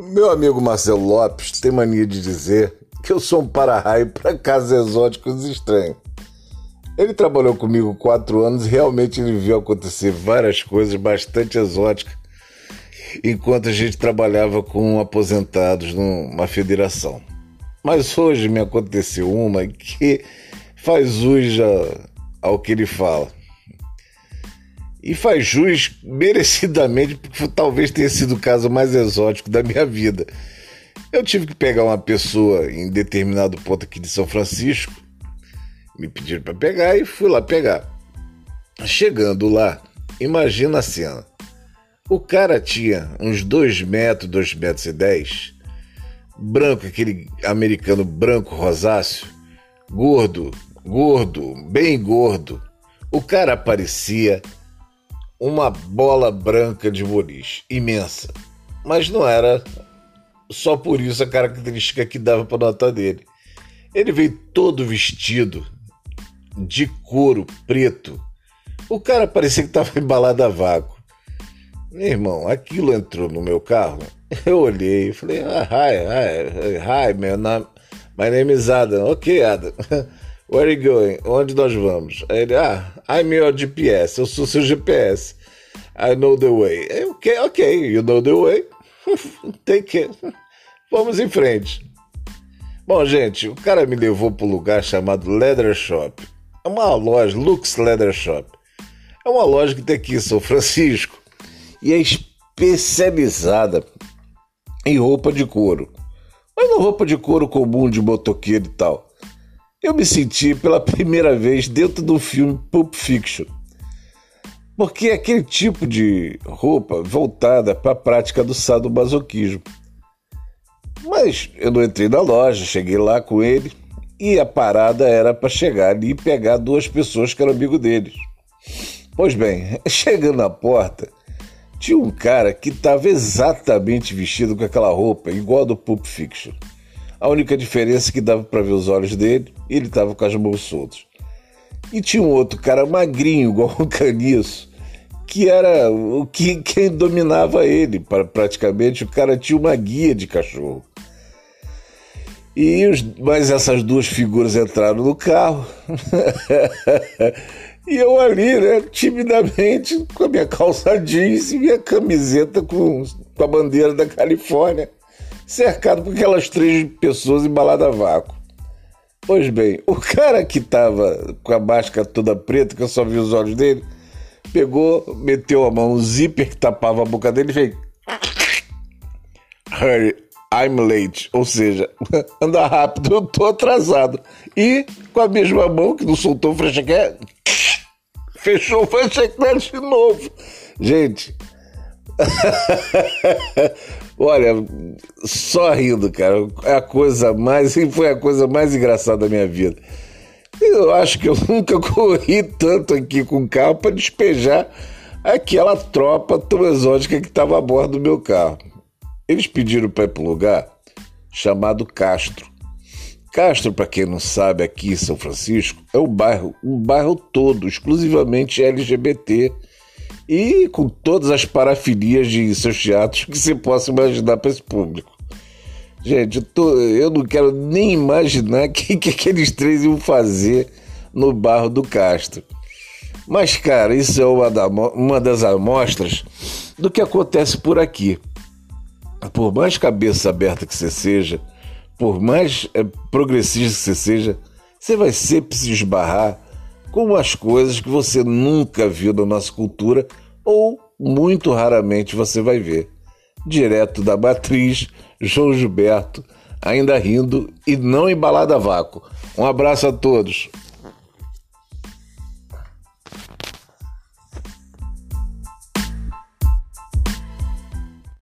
Meu amigo Marcelo Lopes tem mania de dizer que eu sou um para-raio para casos exóticos estranhos. Ele trabalhou comigo quatro anos e realmente ele viu acontecer várias coisas bastante exóticas enquanto a gente trabalhava com aposentados numa federação. Mas hoje me aconteceu uma que faz jus ao que ele fala. E faz jus merecidamente, porque talvez tenha sido o caso mais exótico da minha vida. Eu tive que pegar uma pessoa em determinado ponto aqui de São Francisco, me pediram para pegar e fui lá pegar. Chegando lá, imagina a cena. O cara tinha uns 2 metros, 2 metros e 10, branco, aquele americano branco rosáceo, gordo, gordo, bem gordo. O cara parecia uma bola branca de boliche, imensa. Mas não era só por isso a característica que dava para nota dele. Ele veio todo vestido de couro preto. O cara parecia que estava embalado a vácuo. Meu irmão, aquilo entrou no meu carro. Eu olhei e falei, ah, hi, hi, hi, man, my name is Adam. Ok, Adam. Where are you going? Onde nós vamos? Aí ele, ah, I'm your GPS, eu sou seu GPS. I know the way. Ok, ok, you know the way. Take it. Vamos em frente. Bom, gente, o cara me levou para um lugar chamado Leather Shop. É uma loja, Lux Leather Shop. É uma loja que tem aqui em São Francisco e é especializada em roupa de couro. Mas não roupa de couro comum de motoqueiro e tal. Eu me senti pela primeira vez dentro do filme Pulp Fiction. Porque é aquele tipo de roupa voltada para a prática do sadomasoquismo. Mas eu não entrei na loja, cheguei lá com ele e a parada era para chegar ali e pegar duas pessoas que eram amigo deles. Pois bem, chegando na porta, tinha um cara que estava exatamente vestido com aquela roupa, igual a do Pulp Fiction. A única diferença é que dava para ver os olhos dele e ele estava com as mãos soltas. E tinha um outro cara magrinho, igual o Caniço, que era o que quem dominava ele, praticamente. O cara tinha uma guia de cachorro. E os, mas essas duas figuras entraram no carro. e eu ali, né, timidamente, com a minha calça jeans e minha camiseta com, com a bandeira da Califórnia cercado por aquelas três pessoas embaladas a vácuo. Pois bem, o cara que tava com a máscara toda preta, que eu só vi os olhos dele, pegou, meteu a mão no zíper que tapava a boca dele e fez. Hurry, I'm late. Ou seja, anda rápido, eu tô atrasado. E com a mesma mão que não soltou o frechequé, fechou o frechequé de novo. Gente. Olha, só rindo, cara. É a coisa mais. Foi a coisa mais engraçada da minha vida. Eu acho que eu nunca corri tanto aqui com o carro para despejar aquela tropa tão exótica que estava a bordo do meu carro. Eles pediram para ir para um lugar chamado Castro. Castro, para quem não sabe, aqui em São Francisco, é um bairro, um bairro todo, exclusivamente LGBT e com todas as parafilias de seus teatros que você possa imaginar para esse público. Gente, eu, tô, eu, não quero nem imaginar o que, que aqueles três iam fazer no Barro do Castro. Mas, cara, isso é uma, da, uma das amostras do que acontece por aqui. Por mais cabeça aberta que você seja, por mais é, progressista que você seja, você vai sempre se esbarrar com as coisas que você nunca viu na nossa cultura ou muito raramente você vai ver. Direto da matriz, João Gilberto, ainda rindo e não embalado a vácuo. Um abraço a todos.